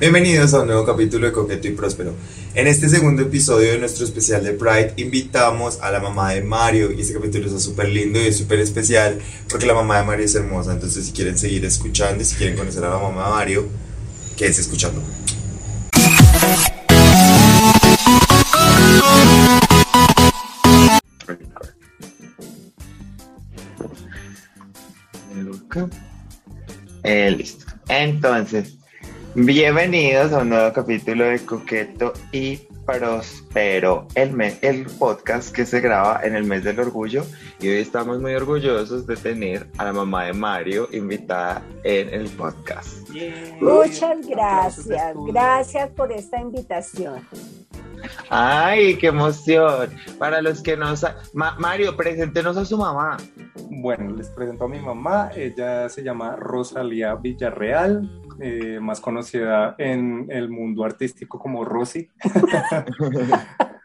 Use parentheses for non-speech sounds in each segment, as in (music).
Bienvenidos a un nuevo capítulo de Coqueto y Próspero. En este segundo episodio de nuestro especial de Pride invitamos a la mamá de Mario y este capítulo está súper lindo y es súper especial porque la mamá de Mario es hermosa, entonces si quieren seguir escuchando y si quieren conocer a la mamá de Mario, quédense escuchando. Eh, listo. Entonces, bienvenidos a un nuevo capítulo de Coqueto y Prospero, el, mes, el podcast que se graba en el mes del orgullo. Y hoy estamos muy orgullosos de tener a la mamá de Mario invitada en el podcast. Muchas gracias, gracias por esta invitación. Ay, qué emoción. Para los que no saben, Mario, preséntenos a su mamá. Bueno, les presento a mi mamá. Ella se llama Rosalía Villarreal, eh, más conocida en el mundo artístico como Rosy. (laughs)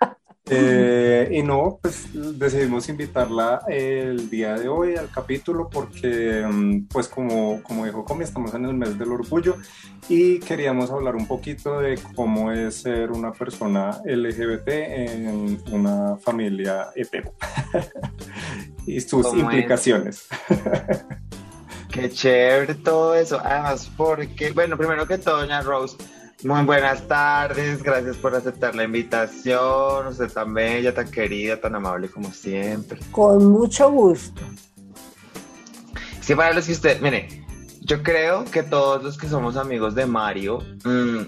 Eh, y no, pues decidimos invitarla el día de hoy al capítulo porque, mm, pues como, como dijo Comi, estamos en el mes del orgullo y queríamos hablar un poquito de cómo es ser una persona LGBT en una familia hetero (laughs) y sus implicaciones. (laughs) Qué chévere todo eso. Además, porque, bueno, primero que todo, doña Rose, muy buenas tardes, gracias por aceptar la invitación. Usted tan bella, tan querida, tan amable como siempre. Con mucho gusto. Sí, para los que usted, mire, yo creo que todos los que somos amigos de Mario, mmm,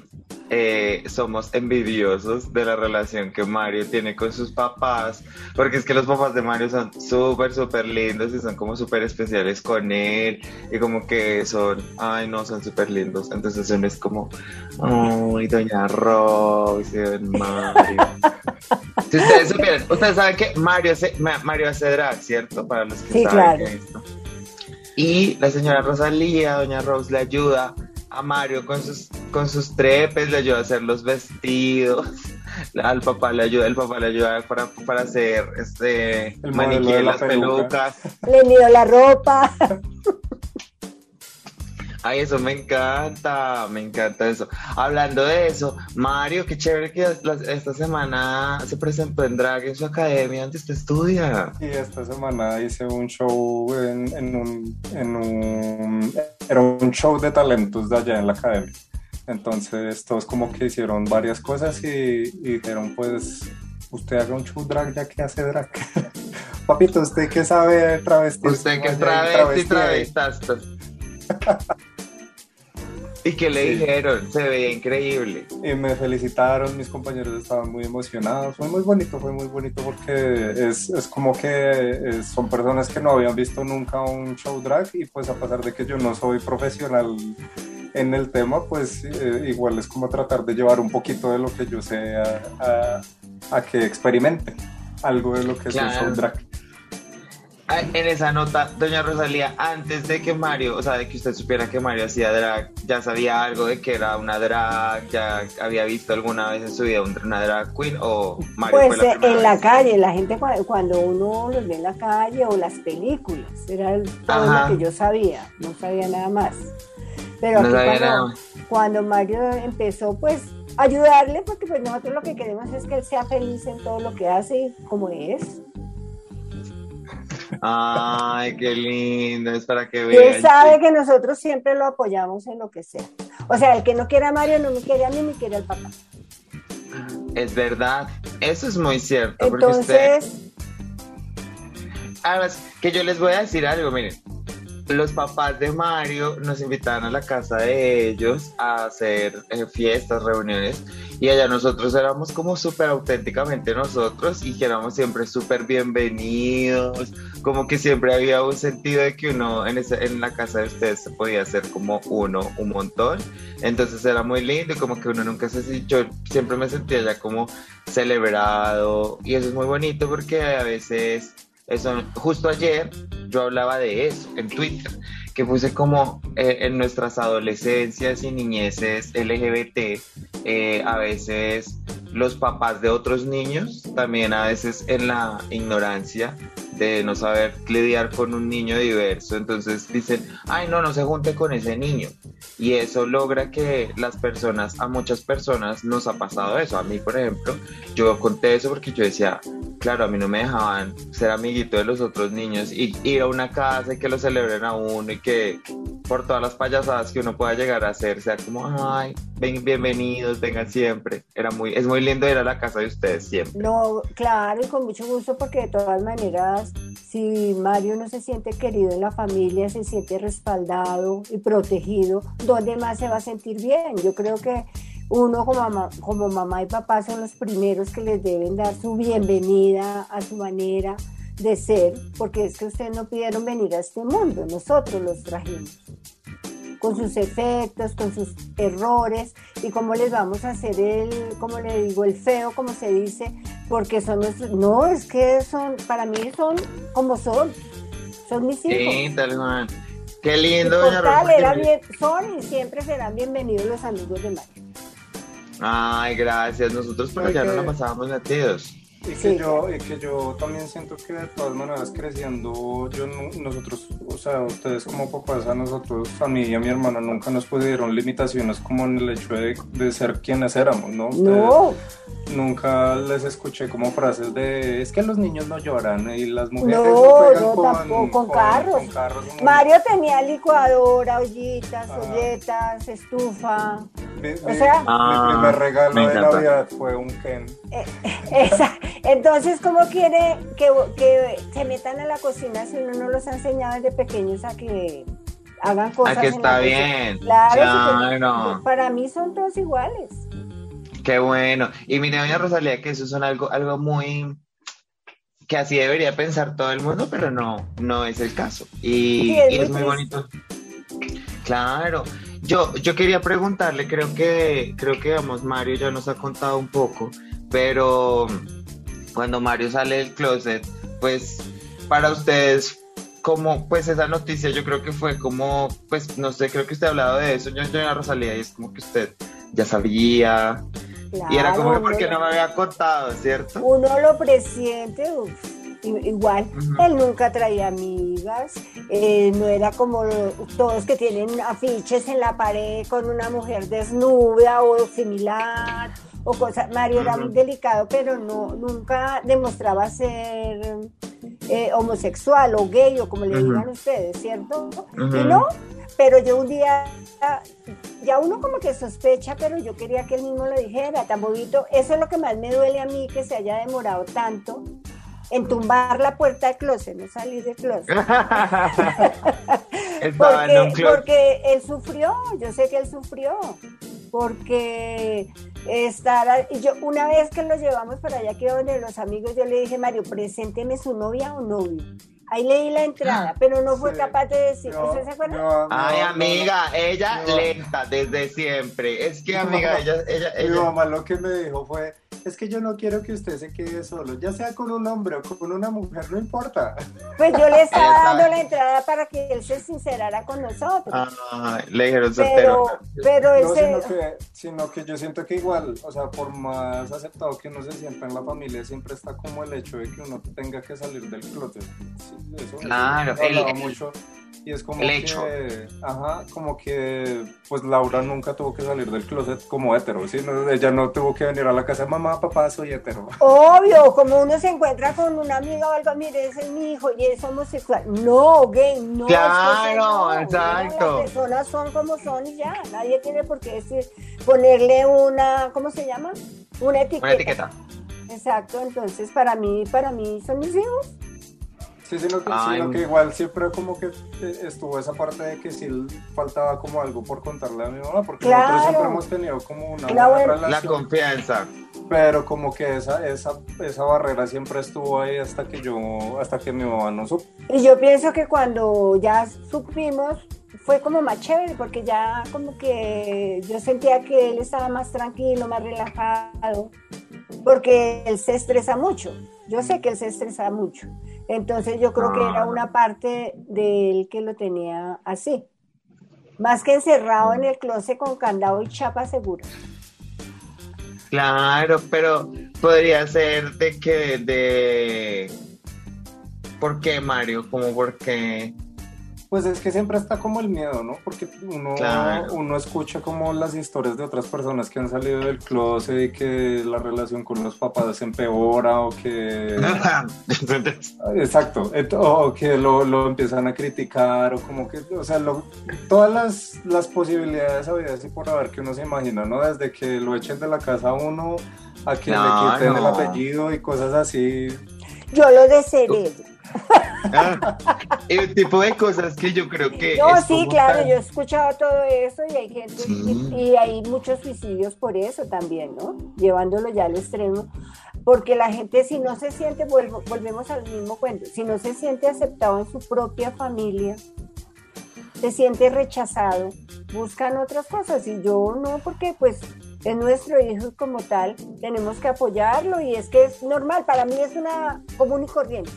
eh, somos envidiosos de la relación que Mario tiene con sus papás, porque es que los papás de Mario son súper, súper lindos y son como súper especiales con él, y como que son, ay no, son súper lindos, entonces uno es como, ay, doña Rose, Mario. (laughs) si ustedes supieran, ustedes saben que Mario hace, Mario hace drag, ¿cierto? Para los que sí, saben claro. esto. Y la señora Rosalía, doña Rose, le ayuda a Mario con sus, con sus trepes, le ayuda a hacer los vestidos, (laughs) al papá le ayuda, el papá le ayuda para, para hacer este El maniquí de de la las peluca. pelucas. Le mido la ropa. (laughs) Ay, eso me encanta, me encanta eso. Hablando de eso, Mario, qué chévere que esta semana se presentó en drag en su academia donde usted estudia. Y esta semana hice un show en, en un, en un... Era un show de talentos de allá en la academia. Entonces todos como que hicieron varias cosas y, y dijeron pues usted haga un show drag ya que hace drag. (laughs) Papito, ¿usted qué sabe travestir? Usted que es travesti, travesti travestas. ¿Y qué le Sí. dijeron? Se veía increíble. Y me felicitaron, mis compañeros estaban muy emocionados. Fue muy bonito, fue muy bonito porque es, es como que son personas que no habían visto nunca un show drag y pues a pesar de que yo no soy profesional en el tema, pues eh, igual es como tratar de llevar un poquito de lo que yo sé a, a- a que experimenten algo de lo que es Claro. show drag. Ah, En esa nota, doña Rosalía, antes de que Mario, o sea, de que usted supiera que Mario hacía drag, ya sabía algo de que era una drag, ya había visto alguna vez en su vida un- una drag queen o Mario Pues fue la eh, en la calle, la gente cua- cuando uno los ve en la calle o las películas, era todo Ajá. lo que yo sabía, no sabía nada más. Pero No aquí sabía cuando, nada más. cuando Mario empezó pues ayudarle, porque pues nosotros lo que queremos es que él sea feliz en todo lo que hace como es. Ay, qué lindo, es para que Y vean. él sabe que nosotros siempre lo apoyamos en lo que sea. O sea, el que no quiera a Mario no me quiere a mí, me quiere al papá. Es verdad, eso es muy cierto, porque usted, Entonces, además, que yo les voy a decir algo, miren, los papás de Mario nos invitaban a la casa de ellos a hacer eh, fiestas, reuniones, y allá nosotros éramos como súper auténticamente nosotros y que éramos siempre súper bienvenidos, como que siempre había un sentido de que uno en, la casa de ustedes se podía hacer como uno un montón, entonces era muy lindo y como que uno nunca se yo siempre me sentía ya como celebrado y eso es muy bonito porque a veces eso justo ayer yo hablaba de eso en Twitter que puse como eh, en nuestras adolescencias y niñeces LGBT eh, a veces los papás de otros niños también a veces en la ignorancia de no saber lidiar con un niño diverso entonces dicen ay no no se junte con ese niño Y eso logra que las personas, a muchas personas nos ha pasado eso. A mí, por ejemplo, yo conté eso porque yo decía, claro, a mí no me dejaban ser amiguito de los otros niños y ir a una casa y que lo celebren a uno y que por todas las payasadas que uno pueda llegar a hacer, sea como, ay, ven, bienvenidos, vengan siempre. Era muy, es muy lindo ir a la casa de ustedes siempre. No, claro, y con mucho gusto porque de todas maneras, si Mario no se siente querido en la familia, se siente respaldado y protegido, ¿dónde más se va a sentir bien? Yo creo que uno como mamá, como mamá y papá son los primeros que les deben dar su bienvenida a su manera de ser, porque es que ustedes no pidieron venir a este mundo, nosotros los trajimos con sus efectos, con sus errores y cómo les vamos a hacer el, como le digo, el feo, como se dice, porque son nuestros, no, es que son, para mí son como son, son mis hijos. Sí, tal. Qué lindo, doña Rosa. bien, son y siempre serán bienvenidos los amigos de Mario. Ay, gracias. Nosotros por allá no la pasábamos metidos. Y que, yo, y que yo también siento que de todas maneras creciendo, yo nosotros, o sea, ustedes como papás, a nosotros, a mí y a mi hermana nunca nos pusieron limitaciones como en el hecho de, de ser quienes éramos, ¿no? no. Nunca les escuché como frases de, es que los niños no lloran y las mujeres no, no, con, tampoco, con, carros. Mario tenía licuadora, ollitas, olletas, estufa. O sea, mi ah, primer regalo de Navidad fue un Ken. Eh, esa, entonces, ¿cómo quiere que, que, se metan a la cocina si uno no los ha enseñado desde pequeños a que hagan cosas? A que está bien. Claro, para mí son todos iguales. Qué bueno. Y mire, doña Rosalía, que eso son algo, algo muy que así debería pensar todo el mundo, pero no, no es el caso. Y, es, muy bonito. Claro. Yo, yo quería preguntarle, creo que, creo que vamos, Mario ya nos ha contado un poco, pero cuando Mario sale del closet, pues para ustedes, como pues esa noticia yo creo que fue como, pues no sé, creo que usted ha hablado de eso, yo a Rosalía y es como que usted ya sabía. Y era como que porque no me había contado, ¿cierto? Uno lo presiente, igual, él nunca traía amigas, eh, no era como todos que tienen afiches en la pared con una mujer desnuda o similar o cosas. Mario era muy delicado, pero no, nunca demostraba ser eh, homosexual o gay o como le digan ustedes, ¿cierto? Y no, pero yo un día, ya uno como que sospecha, pero yo quería que él mismo lo dijera, tan. Eso es lo que más me duele a mí, que se haya demorado tanto en tumbar la puerta del closet, no salir del closet. (laughs) porque, porque él sufrió, yo sé que él sufrió, porque estar, yo una vez que lo llevamos para allá, que donde los amigos, yo le dije, Mario, presénteme su novia o novio. Ahí leí la entrada, ah, pero no fue capaz de decir. ¿Usted se acuerda? Ay, amiga, ella lenta desde siempre. Es que, amiga, ella, ella, ella. Mi mamá lo que me dijo fue: es que yo no quiero que usted se quede solo, ya sea con un hombre o con una mujer, no importa. Pues yo le estaba dando la entrada para que él se sincerara con nosotros. Ah, le dijeron pero, pero él no, sino, que, sino que yo siento que igual, o sea, por más aceptado que uno se sienta en la familia, siempre está como el hecho de que uno tenga que salir del closet. eso, claro, eso mucho. Y es como que, ajá, como que, pues Laura nunca tuvo que salir del closet como hetero, ¿sí? ella no tuvo que venir a la casa de mamá, papá, soy hetero. (laughs) Obvio, como uno se encuentra con una amiga o algo, mire, ese es mi hijo y es homosexual. No, gay, no. Claro, exacto. Las personas son como son y ya, nadie tiene por qué decir, ponerle una, ¿cómo se llama? Una etiqueta. Una etiqueta. Exacto, entonces para mí, para mí son mis hijos. Sí, sino que, sino que igual siempre como que eh, estuvo esa parte de que sí faltaba como algo por contarle a mi mamá, porque nosotros siempre hemos tenido como una buena relación. La confianza. Pero como que esa, esa, esa barrera siempre estuvo ahí hasta que yo, hasta que mi mamá no supo. Y yo pienso que cuando ya supimos, fue como más chévere, porque ya como que yo sentía que él estaba más tranquilo, más relajado, porque él se estresa mucho. Yo sé que él se estresa mucho. Entonces yo creo que era ah. una parte de él que lo tenía así. Más que encerrado en el closet con candado y chapa segura. Claro, pero podría ser de que de ¿Por qué, Mario? Como porque Pues es que siempre está como el miedo, ¿no? Porque uno, Claro. uno escucha como las historias de otras personas que han salido del closet y que la relación con los papás empeora o que... (laughs) Exacto, o que lo, lo empiezan a criticar o como que, o sea, lo- todas las, las posibilidades habidas y por haber que uno se imagina, ¿no? Desde que lo echen de la casa a uno a que No, le quiten el apellido y cosas así. Yo lo desheredo. (laughs) el tipo de cosas que yo creo que. No, sí, claro, yo he escuchado todo eso y hay gente, Sí. y, y hay muchos suicidios por eso también, ¿no? Llevándolo ya al extremo, porque la gente si no se siente, vuelvo- volvemos al mismo cuento, si no se siente aceptado en su propia familia, se siente rechazado, buscan otras cosas y yo no, porque pues es nuestro hijo como tal, tenemos que apoyarlo y es que es normal, para mí es una común y corriente.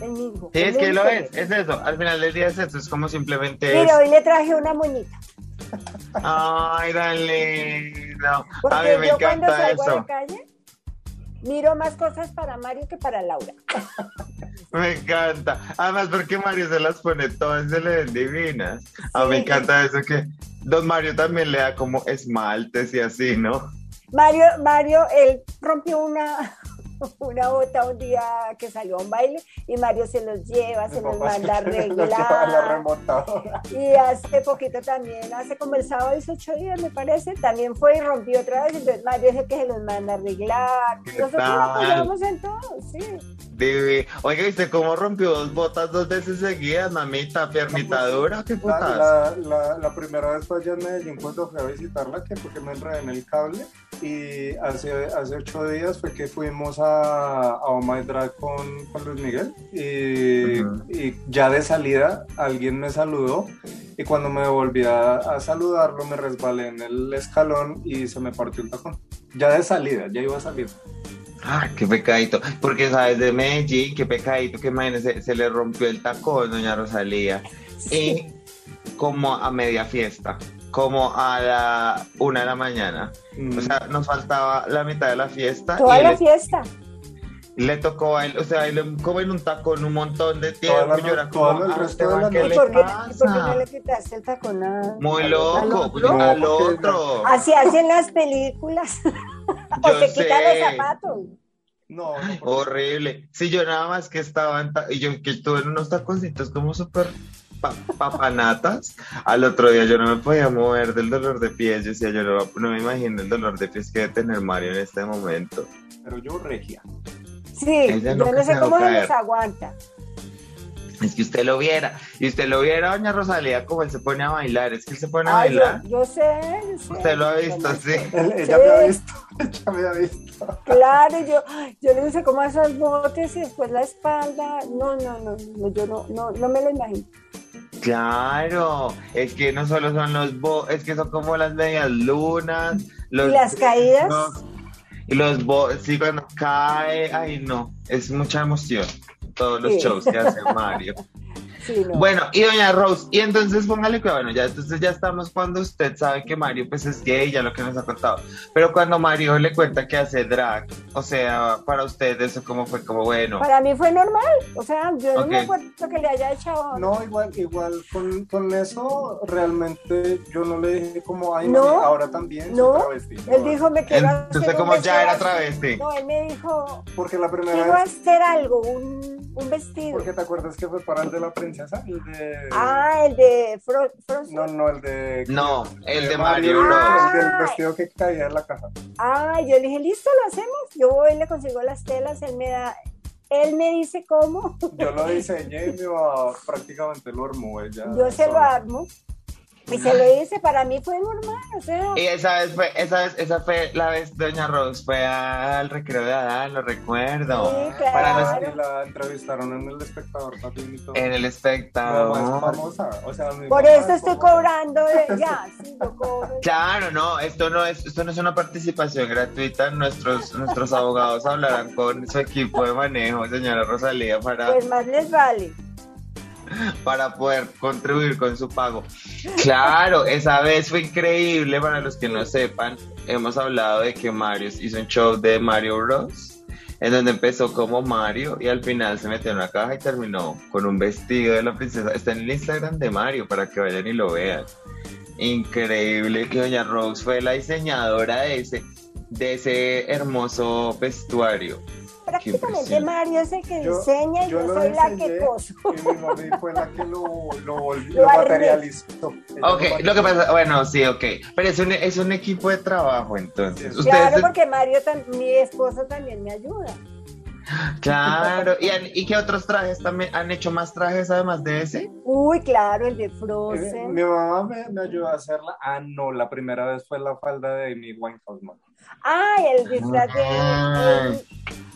Es mi hijo. Sí, es que lo es, es eso. Al final del día es eso, es como simplemente. es- Mira, hoy le traje una moñita. Ay, dale. No. Porque A mí me yo cuando encanta salgo a la eso. calle, miro más cosas para Mario que para Laura. (laughs) Me encanta. Además, porque Mario se las pone todas, se le ven divinas. A mí me encanta eso que Don Mario también le da como esmaltes y así, ¿no? Mario, Mario, él rompió una, (laughs) una bota un día que salió a un baile y Mario se los lleva, se los manda a (laughs) arreglar. Y hace poquito también, hace como el sábado, hizo ocho días me parece, también fue y rompió otra vez, entonces Mario es el que se los manda a arreglar. ¿Qué Nosotros lo apoyamos en todo, sí. Divi- Oiga, ¿viste cómo rompió dos botas dos veces seguidas, mamita? Piernita dura, qué La, putas. la, la, la primera vez fue allá en Medellín cuando fui a visitarla, que fue que me enredé en el cable. Y hace, hace ocho días fue que fuimos a, a Oh My Drag con, con Luis Miguel. Y, ya de salida alguien me saludó. Y cuando me volví a, a saludarlo, me resbalé en el escalón y se me partió el tacón. Ya de salida, ya iba a salir. Ah, qué pecadito. Porque sabes de Medellín, qué pecadito, que imagínese, se le rompió el tacón, doña Rosalía. Y como a media fiesta, como a la una de la mañana. Mm. O sea, nos faltaba la mitad de la fiesta Toda y la le, fiesta. le tocó bailar, o sea, bailó como en un tacón un montón de Toda tiempo. la yo era no- como, todo el "Ah, resto de Esteban, la ¿qué ¿Y le por, qué, por qué no le quitaste el tacón a- Muy al loco, otro? al No, porque- otro. Así hacen las películas. (laughs) o Yo se quitan sé. los zapatos. No, no, Horrible. Sí, yo nada más que estaba en ta- y yo que tuve unos taconcitos como súper pa- papanatas. Al otro día yo no me podía mover del dolor de pies. Yo decía, yo no, no me imagino el dolor de pies que debe tener Mario en este momento. pero yo regia. Sí, Ella yo no sé cómo se los aguanta. Es que usted lo viera. Y usted lo viera, doña Rosalía, como él se pone a bailar. Es que él se pone a Ay, bailar. yo sé, yo sé. Usted lo ha visto, sí. Él- ella Sí. me ha visto, (laughs) ella me ha visto. Claro, yo, yo le hice como esos botes y después la espalda. No, no, no, no, yo no, no, no me lo imagino. Claro, es que no solo son los bo, es que son como las medias lunas, los ¿Y las caídas? y los bo, sí cuando cae, ay no, es mucha emoción todos los Sí. shows que hace (laughs) Mario. Sí, no. Bueno, y doña Rose, y entonces póngale que bueno, ya entonces ya estamos cuando usted sabe que Mario pues es gay, ya lo que nos ha contado, pero cuando Mario le cuenta que hace drag, o sea, para usted eso como fue como bueno, Para mí fue normal. O sea, yo no me acuerdo que le haya echado. No, igual, igual con, con eso realmente yo no le dije como, ay, No, mami, ahora también no. travesti. Él dijo, me quiero entonces hacer un como ya era travesti. No, él me dijo, Porque la primera quiero vez, hacer algo, un, un vestido. porque te acuerdas que fue para el de la princesa, el de... Ah, el de Fro Frozen. No, no, el de... No, el de Mario. Bros. El del vestido que caía en la caja. Ah, yo le dije, listo, lo hacemos. Yo voy, le consigo las telas, él me da, él me dice cómo, Yo lo (laughs) diseñé y mi mamá prácticamente lo armó ella. yo se lo armo. Y se lo hice, para mí fue normal, o sea, Y esa vez fue, esa vez, esa fue la vez Doña Rose fue al recreo de Adán, lo recuerdo. Sí, Para claro. los- Y la entrevistaron en el espectador también y todo. en el espectador. famosa, o sea, mi por eso es estoy famosa. cobrando, de- (laughs) ya, sí, yo cobro. Claro, no, esto no es, esto no es una participación gratuita. Nuestros, nuestros abogados hablarán con su equipo de manejo, señora Rosalía, para, Pues más les vale. (laughs) para poder contribuir con su pago. Claro, esa vez fue increíble. Para los que no sepan, hemos hablado de que Mario hizo un show de Mario Bros. en donde empezó como Mario y al final se metió en una caja y terminó con un vestido de la princesa. Está en el Instagram de Mario para que vayan y lo vean. Increíble que Doña Rose fue la diseñadora de ese, de ese hermoso vestuario. Prácticamente Mario es el que diseña y yo, soy la que coso. Y mi mamá fue la que lo, lo, lo materializó. Ok, lo que pasa, bueno, sí, ok. Pero es un, es un equipo de trabajo entonces. Claro, porque Mario, mi esposo también me ayuda. Claro, ¿Y, ¿y qué otros trajes también han hecho más trajes además de ese? Uy, claro, el de Frozen. Eh, mi mamá me, me, ayudó a hacerla. Ah, no, la primera vez fue la falda de Amy Winehouse, Ah, el disfraz de... Ah.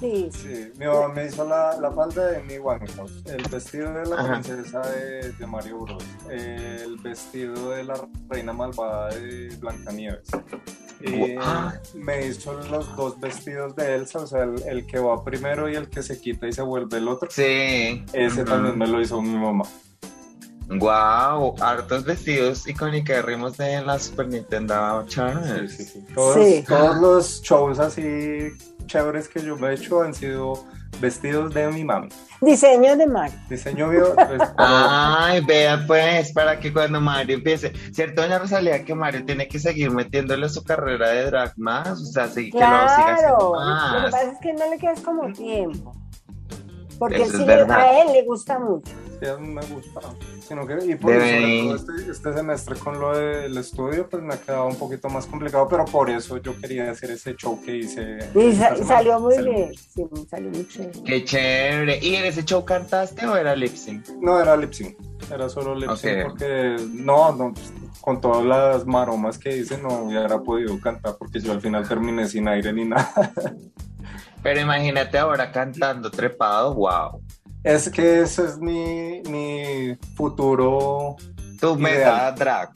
Sí. sí, mi mamá me hizo la, la falda de mi Winehouse, el vestido de la princesa de, de, Mario Bros, el vestido de la reina malvada de Blancanieves. Y me hizo los dos vestidos de Elsa, o sea, el, el, que va primero y el que se quita y se vuelve el otro. Sí. Ese también me lo hizo mi mamá. Wow, hartos vestidos icónicos de la Super Nintendo Channel. Sí, sí, Todos, todos, los shows así chéveres que yo me he hecho han sido vestidos de mi mami. Diseño de Mario. Diseño mío. Pues, (laughs) Ay, vea pues, para que cuando Mario empiece, ¿cierto, doña Rosalía, que Mario tiene que seguir metiéndole su carrera de drag más? O sea, sí, que lo siga haciendo más. Lo que pasa es que no le quedas como tiempo. Porque sí, a él le gusta mucho. Sí, a mí me gusta. Sino que, y por eso, este, este, semestre con lo del estudio, pues me ha quedado un poquito más complicado, pero por eso yo quería hacer ese show que hice. Y, salió muy bien. Sí, salió muy chévere. Qué chévere. ¿Y en ese show cantaste o era lip sync? No, era lip sync. Era solo lip sync porque no, no pues, con todas las maromas que hice no hubiera podido cantar porque yo al final terminé sin aire ni nada. (laughs) Pero imagínate ahora cantando trepado, wow. Es que ese es mi, mi futuro. Tu meta drag.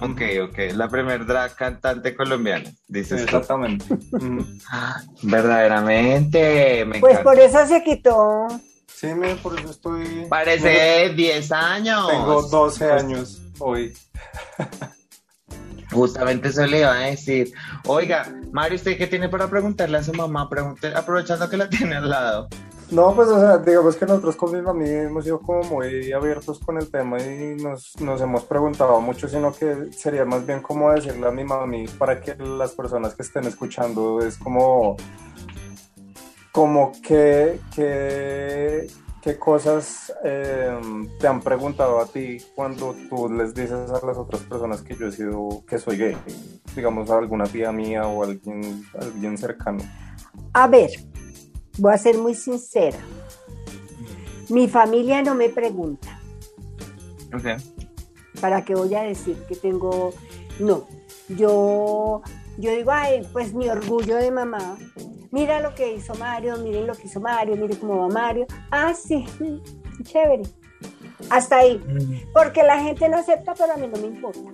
Ok, ok. La primer drag cantante colombiana, dices. Exactamente. (gasps) Verdaderamente. Me pues por eso se quitó. Sí, por eso estoy. Parece 10 años. Tengo 12 años hoy. (laughs) Justamente eso le iba a decir. Oiga, Mario, ¿usted qué tiene para preguntarle a su mamá? Aprovechando que la tiene al lado. No, pues o sea, digamos que nosotros con mi mamá hemos sido como muy abiertos con el tema y nos, nos hemos preguntado mucho, sino que sería más bien como decirle a mi mami para que las personas que estén escuchando es como, como que, que ¿Qué cosas em, te han preguntado a ti cuando tú les dices a las otras personas que yo he sido, que soy gay? Digamos, a alguna tía mía o alguien, alguien cercano. A ver, voy a ser muy sincera. Mi familia no me pregunta. Okay. ¿Para qué voy a decir que tengo.? No. Yo, yo digo, ay, pues mi orgullo de mamá mira lo que hizo Mario, miren lo que hizo Mario, miren cómo va Mario. Ah, sí, (laughs) chévere. Hasta ahí. Mm. Porque la gente no acepta, pero a mí no me importa.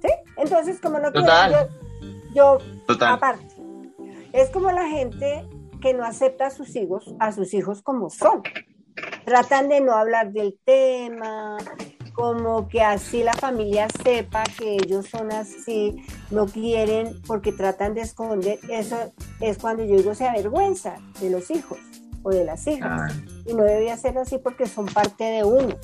¿Sí? Entonces, como no quiero, yo, yo aparte, es como la gente que no acepta a sus hijos, a sus hijos como son. Tratan de no hablar del tema, como que así la familia sepa que ellos son así, no quieren porque tratan de esconder, eso es cuando yo digo se avergüenza de los hijos o de las hijas. Ah. Y no debía ser así porque son parte de uno.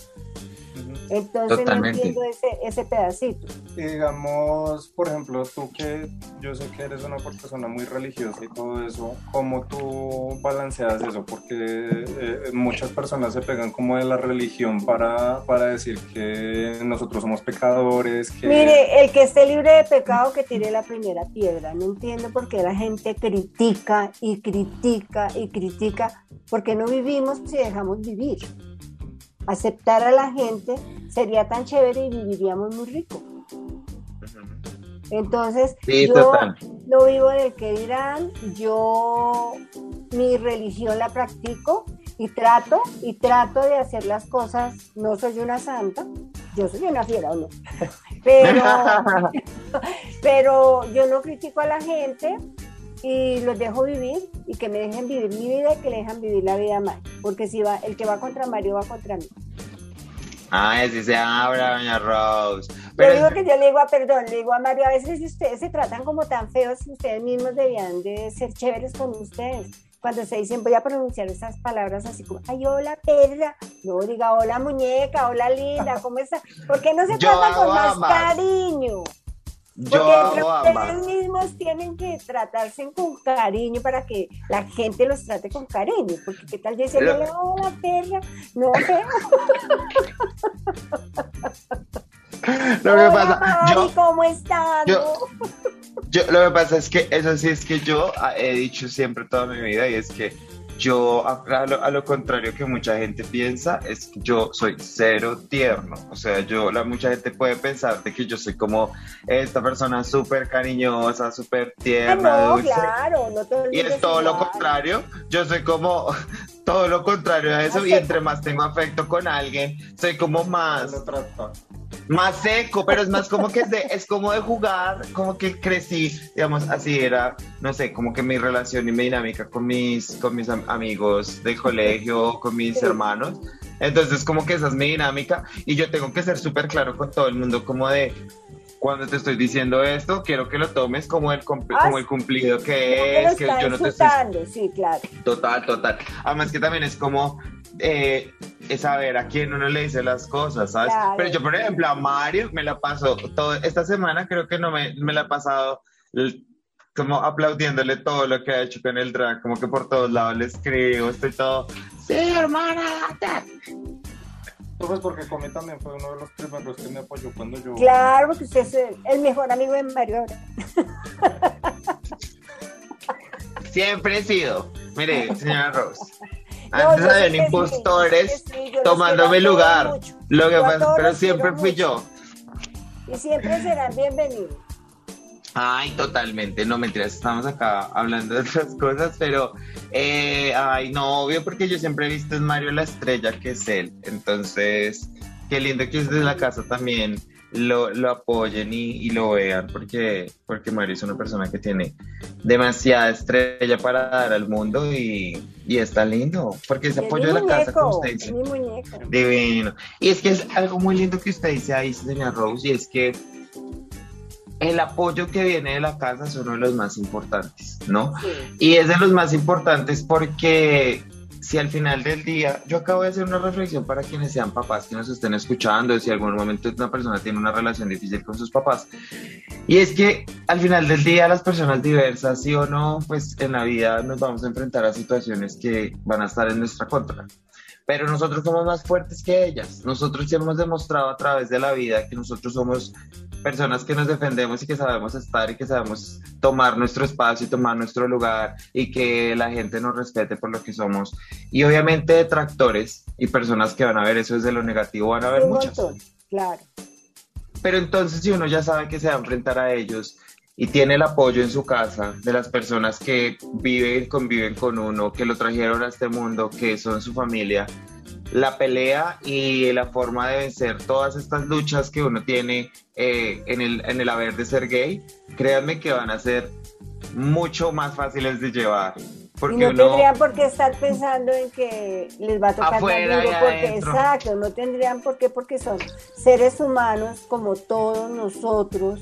Entonces no entiendo ese, ese pedacito. Y digamos, por ejemplo, tú que yo sé que eres una persona muy religiosa y todo eso, ¿cómo tú balanceas eso? Porque eh, muchas personas se pegan como de la religión para, para decir que nosotros somos pecadores. Que... Mire, el que esté libre de pecado que tire la primera piedra. No entiendo por qué la gente critica y critica y critica, porque no vivimos si dejamos vivir aceptar a la gente sería tan chévere y viviríamos muy rico. Entonces, yo no vivo del que dirán, yo mi religión la practico y trato, y trato de hacer las cosas, no soy una santa, yo soy una fiera o no, (laughs) pero, (laughs) pero yo no critico a la gente y los dejo vivir y que me dejen vivir mi vida y que le dejan vivir la vida mal. Porque si va, el que va contra Mario va contra mí. Ay, si se abra, doña Rose. Pero yo digo que yo le digo a, perdón, le digo a Mario, a veces ustedes se tratan como tan feos, ustedes mismos debían de ser chéveres con ustedes. Cuando se dicen, voy a pronunciar esas palabras así como, ay, hola, perra. No, diga, hola, muñeca, hola, linda, ¿cómo está? ¿Por qué no se tratan con más cariño? Porque ustedes mismos tienen que tratarse con cariño para que la gente los trate con cariño. Porque qué tal yo decirle, hola perra, no Lo que pasa, yo, ¿cómo estás? Yo, lo que pasa es que eso sí es que yo he dicho siempre toda mi vida y es que yo, a lo, contrario que mucha gente piensa, es que yo soy cero tierno. O sea, yo, la mucha gente puede pensar de que yo soy como esta persona súper cariñosa, súper tierna, no, Claro, no todo y es todo lo contrario. Yo soy como todo lo contrario a eso. Y entre más tengo afecto con alguien, soy como más más seco, pero es más como que es, de, (laughs) es como de jugar, como que crecí, digamos, así era, no sé, como que mi relación y mi dinámica con mis, con mis amigos del colegio, con mis hermanos. Entonces, como que esa es mi dinámica y yo tengo que ser súper claro con todo el mundo, como de, cuando te estoy diciendo esto, quiero que lo tomes como el, ah, como el cumplido que es, que yo no te estoy... Sí, claro. Total, total. Además que también es como eh, es saber a quién uno le dice las cosas, ¿sabes? Pero yo, por ejemplo, a Mario me la paso, todo, esta semana creo que no me, me la he pasado como aplaudiéndole todo lo que ha hecho con el drag, como que por todos lados le escribo, estoy todo, sí, hermana, porque Comi también fue uno de los primeros que me apoyó cuando yo... Claro, porque usted es el mejor amigo de Mario Siempre he sido. Mire, (laughs) señora Rose. Antes habían impostores tomándome lugar. Lo que pasa, pero siempre fui yo. Y siempre serán bienvenidos. Ay, totalmente, no mentiras, estamos acá hablando de otras cosas, pero, eh, ay, no, obvio, porque yo siempre he visto en Mario la estrella que es él, entonces, qué lindo que desde la casa también lo, lo apoyen y, lo vean, porque, porque Mario es una persona que tiene demasiada estrella para dar al mundo y, y está lindo, porque ese apoyo de la casa, como usted dice, divino. Y es que es algo muy lindo que usted dice ahí, señora Rose, y es que el apoyo que viene de la casa es uno de los más importantes, ¿no? Y es de los más importantes porque si al final del día, yo acabo de hacer una reflexión para quienes sean papás que nos estén escuchando, si algún momento una persona tiene una relación difícil con sus papás, y es que al final del día las personas diversas, sí o no, pues en la vida nos vamos a enfrentar a situaciones que van a estar en nuestra contra. Pero nosotros somos más fuertes que ellas. Nosotros sí hemos demostrado a través de la vida que nosotros somos personas que nos defendemos y que sabemos estar y que sabemos tomar nuestro espacio y tomar nuestro lugar y que la gente nos respete por lo que somos. Y obviamente detractores y personas que van a ver eso desde lo negativo van a ver muchas. Claro. Pero entonces si uno ya sabe que se va a enfrentar a ellos y tiene el apoyo en su casa de las personas que viven y conviven con uno, que lo trajeron a este mundo, que son su familia, la pelea y la forma de vencer todas estas luchas que uno tiene eh, en, el, en el haber de ser gay, créanme que van a ser mucho más fáciles de llevar. Porque y no tendrían por qué estar pensando en que les va a tocar afuera porque exacto, no tendrían por qué porque son seres humanos como todos nosotros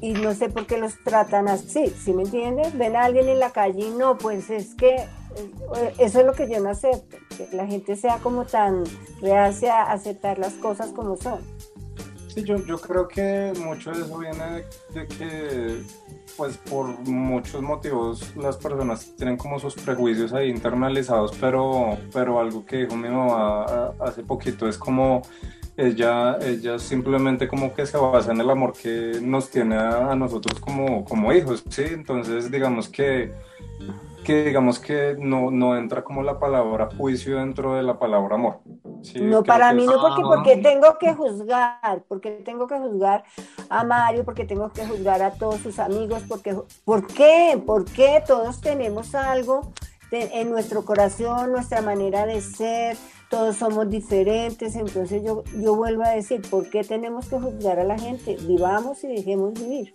y no sé por qué los tratan así, ¿sí me entiendes? Ven a alguien en la calle y no, pues es que eso es lo que yo no acepto, que la gente sea como tan reacia a aceptar las cosas como son. Sí, yo, yo creo que mucho de eso viene de, que, pues por muchos motivos las personas tienen como sus prejuicios ahí internalizados, pero, pero algo que dijo mi mamá hace poquito es como ella, ella simplemente como que se basa en el amor que nos tiene a, a nosotros como, como hijos, ¿sí? Entonces digamos que que digamos que no, no entra como la palabra juicio dentro de la palabra amor. no, para mí no, porque, porque tengo que juzgar, porque tengo que juzgar a Mario, porque tengo que juzgar a todos sus amigos, porque, ¿por qué? ¿Por qué todos tenemos algo en nuestro corazón, nuestra manera de ser? Todos somos diferentes, entonces yo, yo vuelvo a decir, ¿por qué tenemos que juzgar a la gente? Vivamos y dejemos vivir.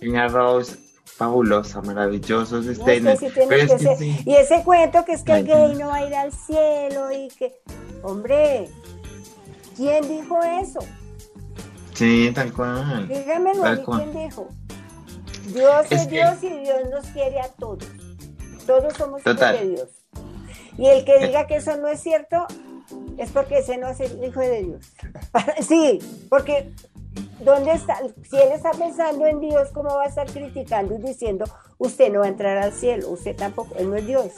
Señora Rose, fabulosa, maravilloso Y ese cuento que es que el gay no va a ir al cielo y que, hombre, ¿Quién dijo eso? Sí, tal cual. Dígamelo a Tal mí cual. quién dijo. Dios es, Es que- Dios y Dios nos quiere a todos. Todos somos hijos de Dios. Y el que diga que eso no es cierto es porque ese no es el hijo de Dios. (laughs) Sí, porque ¿dónde está? Si él está pensando en Dios, ¿cómo va a estar criticando y diciendo usted no va a entrar al cielo? Usted tampoco, él no es Dios.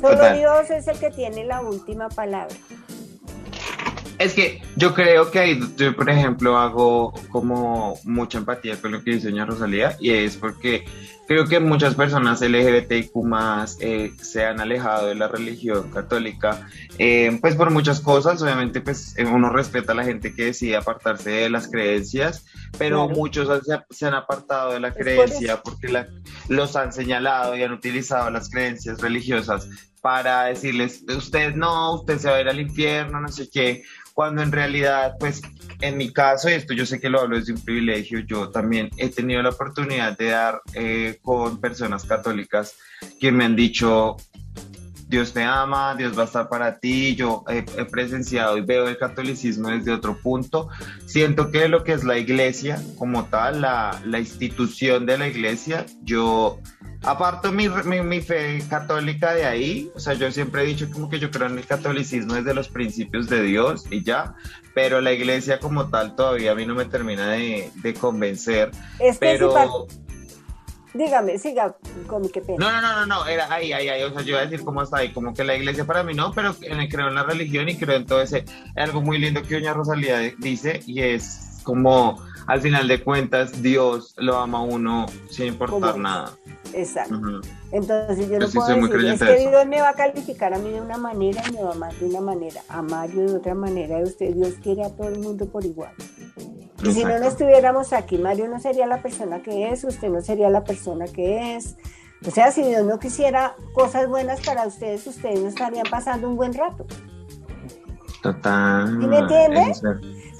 Solo Total. Dios es el que tiene la última palabra. Es que yo creo que ahí, yo, por ejemplo, hago como mucha empatía con lo que dice doña Rosalía y es porque creo que muchas personas LGBTIQ eh, se han alejado de la religión católica, eh, pues por muchas cosas, obviamente pues eh, uno respeta a la gente que decide apartarse de las creencias, pero Claro. muchos se, se han apartado de la por creencia porque la- los han señalado y han utilizado las creencias religiosas para decirles, usted no, usted se va a ir al infierno, no sé qué, cuando en realidad, pues en mi caso, esto yo sé que lo hablo desde un privilegio, yo también he tenido la oportunidad de dar eh, con personas católicas que me han dicho, Dios te ama, Dios va a estar para ti, yo he, he presenciado y veo el catolicismo desde otro punto, siento que lo que es la iglesia como tal, la, la institución de la iglesia, yo aparto mi, mi, mi fe católica de ahí, o sea, yo siempre he dicho como que yo creo en el catolicismo desde los principios de Dios y ya, pero la iglesia como tal todavía a mí no me termina de, de convencer, Es que pero... si dígame, siga con qué pena. No, no, no, no, no, era ahí, ahí, ahí, o sea, yo iba a decir cómo está ahí, como que la iglesia para mí no, pero creo en la religión y creo en todo ese, algo muy lindo que doña Rosalía dice y es como, al final de cuentas, Dios lo ama a uno sin importar nada. Exacto. Entonces yo Yo no sí puedo decir, es que. Dios me va a calificar a mí de una manera y me va a amar de una manera, a Mario de otra manera, y usted, Dios quiere a todo el mundo por igual. Y si no, no estuviéramos aquí, Mario no sería la persona que es, usted no sería la persona que es. O sea, si Dios no quisiera cosas buenas para ustedes, ustedes no estarían pasando un buen rato. Total. ¿Sí me entiende?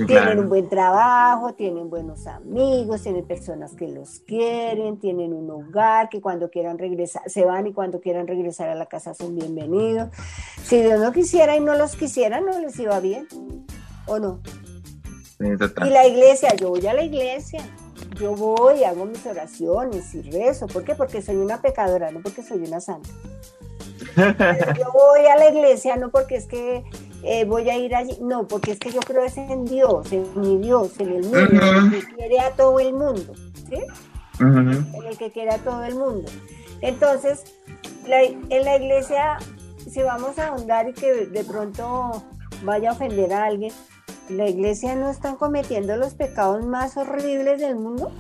Tienen un buen trabajo, tienen buenos amigos, tienen personas que los quieren, tienen un hogar, que cuando quieran regresar, se van y cuando quieran regresar a la casa son bienvenidos. Si Dios no quisiera y no los quisiera, no les iba bien, ¿o no? Total. Y la iglesia, yo voy a la iglesia, yo voy, hago mis oraciones y rezo. ¿Por qué? Porque soy una pecadora, no porque soy una santa. (laughs) Pero yo voy a la iglesia no porque es que eh, voy a ir allí, no, porque es que yo creo es en Dios, en mi Dios, en el mundo, en el que quiere a todo el mundo, ¿sí? En el que quiere a todo el mundo. Entonces, la- en la iglesia, si vamos a ahondar y que de pronto vaya a ofender a alguien, la iglesia no están cometiendo los pecados más horribles del mundo.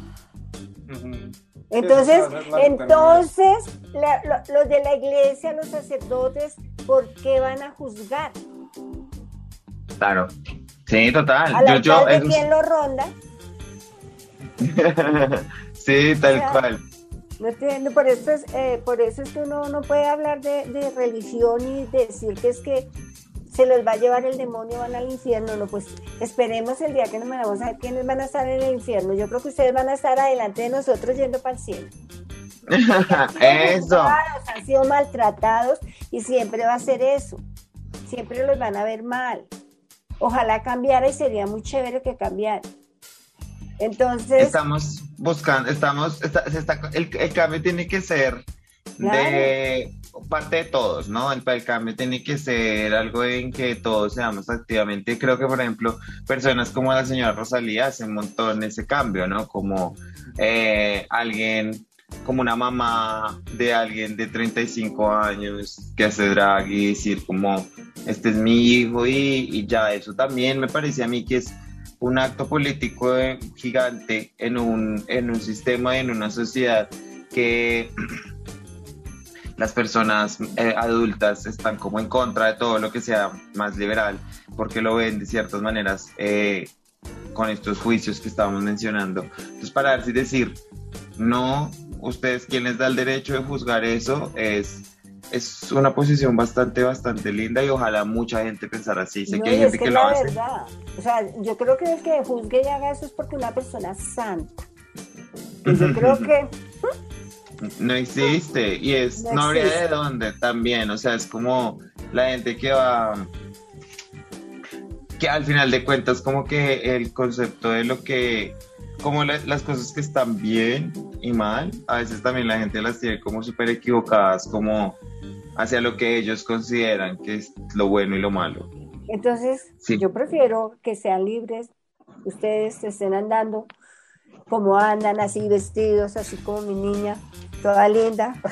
Entonces, entonces la- lo- los de la iglesia, los sacerdotes, ¿por qué van a juzgar? Claro. Sí, total. ¿Al Yo, yo, altar de eso es- quién lo ronda? (laughs) sí, tal O sea, cual. No entiendo, por eso es, eh, por eso es que uno no puede hablar de, de religión y decir que es que se los va a llevar el demonio, van al infierno. No, pues esperemos el día que nos vamos a ver quiénes van a estar en el infierno. Yo creo que ustedes van a estar adelante de nosotros yendo para el cielo. (laughs) Eso. han sido maltratados y siempre va a ser eso. Siempre los van a ver mal. Ojalá cambiara y sería muy chévere que cambiara. Entonces, Estamos buscando, estamos, está- se está- el, el cambio tiene que ser de parte de todos, ¿no? El, el cambio tiene que ser algo en que todos seamos activamente. Creo que, por ejemplo, personas como la señora Rosalía hacen un montón ese cambio, ¿no? Como eh, alguien, como una mamá de alguien de 35 años que hace drag y decir como, este es mi hijo y, y ya, eso también me parece a mí que es un acto político gigante en un, en un sistema en una sociedad que (clears throat) las personas eh, adultas están como en contra de todo lo que sea más liberal, porque lo ven de ciertas maneras eh, con estos juicios que estábamos mencionando. Entonces, para decir, no, ustedes quien les da el derecho de juzgar eso, es, es una posición bastante, bastante linda y ojalá mucha gente pensara así. Sé no, que hay gente es que, lo la hace. verdad. O sea, yo creo que el que juzgue y haga eso es porque una persona santa. Y yo creo (laughs) que No existe y es No no, habría de dónde también, o sea, es como la gente que va que al final de cuentas como que el concepto de lo que, como las cosas que están bien y mal, a veces también la gente las tiene como súper equivocadas, como hacia lo que ellos consideran que es lo bueno y lo malo. Entonces, yo prefiero que sean libres, ustedes estén andando como andan así vestidos, así como mi niña, toda linda. (laughs)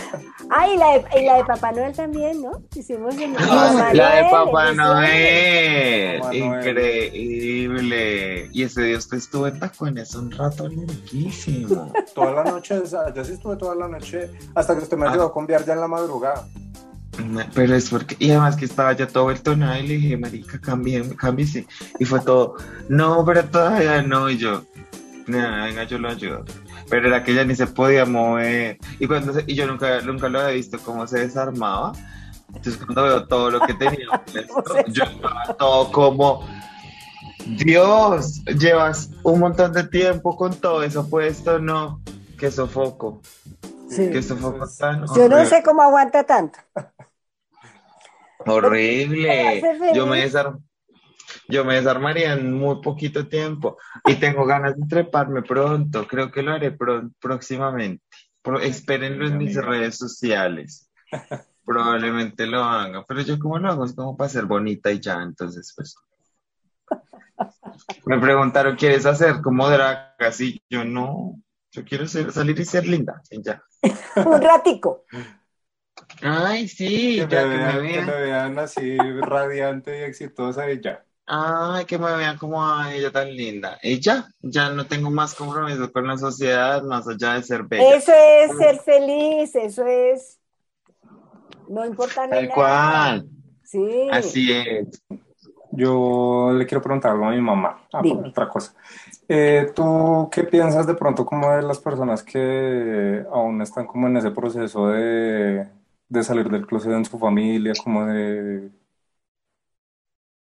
Ah, y la de, y la de Papá Noel también, ¿no? Hicimos el ah, La de Papá Noel, increíble. Y ese día usted estuvo en tacones un rato larguísimo. (laughs) toda la noche, yo sí estuve toda la noche, hasta que usted me ayudó a cambiar ya en la madrugada. Pero es porque, y además que estaba ya todo el tono y le dije, marica, cámbiese. Y fue todo, no, pero todavía no. Y yo, venga, yo lo ayudo pero era que ella ni se podía mover. Y, cuando y yo nunca, nunca lo había visto cómo se desarmaba. Entonces cuando veo todo lo que tenía, (laughs) yo estaba todo como, Dios, llevas un montón de tiempo con todo eso puesto, no, qué sofoco. Sí. Qué sofoco tan Yo no sé cómo aguanta tanto. Horrible. (laughs) Yo me desarmo yo me desarmaría en muy poquito tiempo y tengo ganas de treparme pronto. Creo que lo haré próximamente. espérenlo en mis redes sociales. (laughs) Probablemente lo haga, pero yo como lo hago es como para ser bonita y ya, entonces pues. (laughs) Me preguntaron, ¿quieres hacer como drag? Así, yo no, yo quiero salir y ser linda, y ya. (laughs) Un ratico. Ay, sí, ya que me vean, que me vean así radiante y exitosa y ya. Ay, que me vean como a ella tan linda. Y ya, ya no tengo más compromiso con la sociedad más allá de ser bella. Eso es ser feliz, eso es. No importa nada. Tal cual. Sí. Así es. Yo le quiero preguntar algo a mi mamá, ah, otra cosa. Eh, ¿Tú qué piensas de pronto como de las personas que aún están como en ese proceso de, de salir del closet en su familia, como de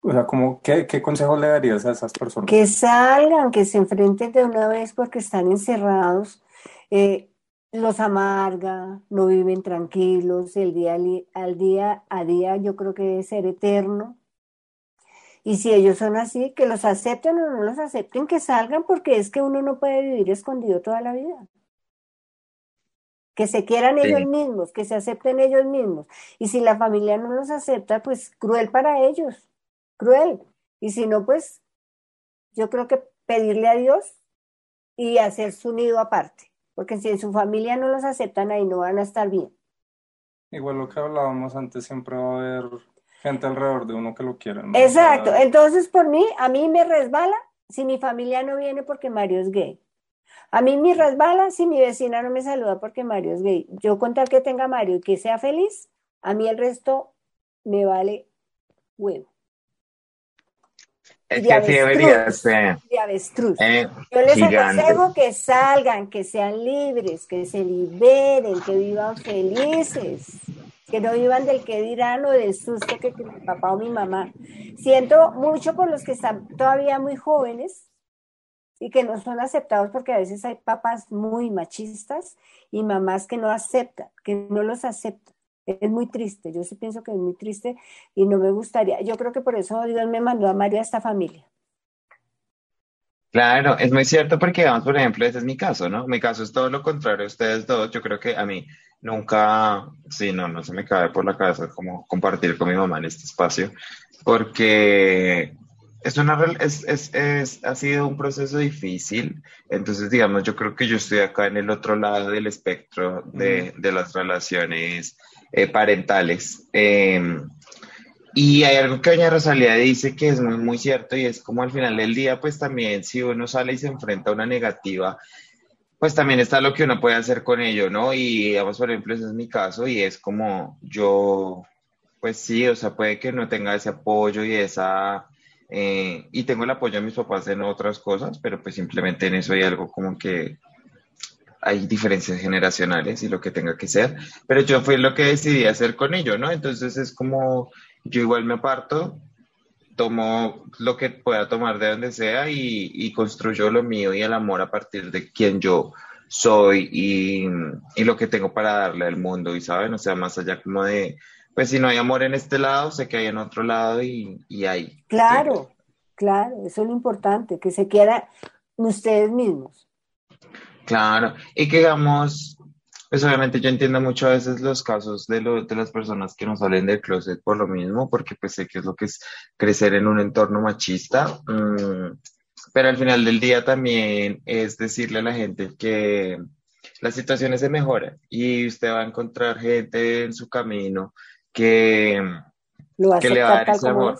o sea, como, ¿qué, ¿qué consejo le darías a esas personas? Que salgan, que se enfrenten de una vez porque están encerrados. Eh, los amarga, no viven tranquilos, el día al día a día yo creo que debe ser eterno. Y si ellos son así, que los acepten o no los acepten, que salgan, porque es que uno no puede vivir escondido toda la vida. Que se quieran ellos mismos, que se acepten ellos mismos. Y si la familia no los acepta, pues cruel para ellos cruel. Y si no, pues yo creo que pedirle a Dios y hacer su nido aparte, porque si en su familia no los aceptan ahí no van a estar bien. Igual lo que hablábamos antes, siempre va a haber gente alrededor de uno que lo quiera. Exacto, entonces por mí, a mí me resbala si mi familia no viene porque Mario es gay. A mí me resbala si mi vecina no me saluda porque Mario es gay. Yo con tal que tenga Mario y que sea feliz, a mí el resto me vale huevo. Es que así debería ser. Eh, Yo les aconsejo que salgan, que sean libres, que se liberen, que vivan felices, que no vivan del que dirán o del susto que, que mi papá o mi mamá. Siento mucho por los que están todavía muy jóvenes y que no son aceptados porque a veces hay papás muy machistas y mamás que no aceptan, que no los aceptan es muy triste, yo sí pienso que es muy triste y no me gustaría, yo creo que por eso Dios me mandó a María a esta familia. Claro, es muy cierto porque, vamos, por ejemplo, ese es mi caso, ¿no? Mi caso es todo lo contrario, ustedes dos, yo creo que a mí nunca, sí, no, no se me cae por la cabeza como compartir con mi mamá en este espacio, porque es una, es, es, es, ha sido un proceso difícil, entonces, digamos, yo creo que yo estoy acá en el otro lado del espectro de, de las relaciones eh, parentales. Em, y hay algo que doña Rosalía dice que es muy, muy cierto y es como al final del día, pues también si uno sale y se enfrenta a una negativa, pues también está lo que uno puede hacer con ello, ¿no? Y digamos, por ejemplo, ese es mi caso y es como yo, pues sí, o sea, puede que no tenga ese apoyo y esa... Eh, y tengo el apoyo de mis papás en otras cosas, pero pues simplemente en eso hay algo como que hay diferencias generacionales y lo que tenga que ser, pero yo fue lo que decidí hacer con ello, ¿no? Entonces es como yo igual me aparto, tomo lo que pueda tomar de donde sea y, construyo lo mío y el amor a partir de quien yo soy y, y, lo que tengo para darle al mundo, y saben, o sea, más allá como de, pues si no hay amor en este lado, sé que hay en otro lado y, y hay. Claro, Claro, eso es lo importante, que se quieran ustedes mismos. Claro, y que digamos, pues obviamente yo entiendo mucho a veces los casos de, lo, de las personas que no salen del closet por lo mismo, porque pues sé que es lo que es crecer en un entorno machista, mm, pero al final del día también es decirle a la gente que las situaciones se mejoran y usted va a encontrar gente en su camino que, que le va a dar ese amor,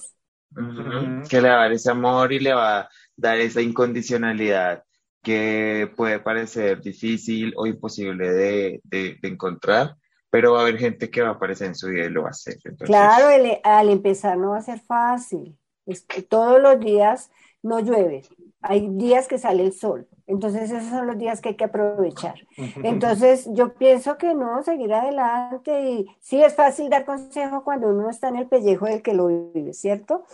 que le va a dar ese amor y le va a dar esa incondicionalidad que puede parecer difícil o imposible de, encontrar, pero va a haber gente que va a aparecer en su vida y lo va a hacer. Claro, al empezar no va a ser fácil. todos los días no llueve, hay días que sale el sol. Entonces esos son los días que hay que aprovechar. Entonces yo pienso que no, seguir adelante y sí es fácil dar consejo cuando uno está en el pellejo del que lo vive, ¿cierto?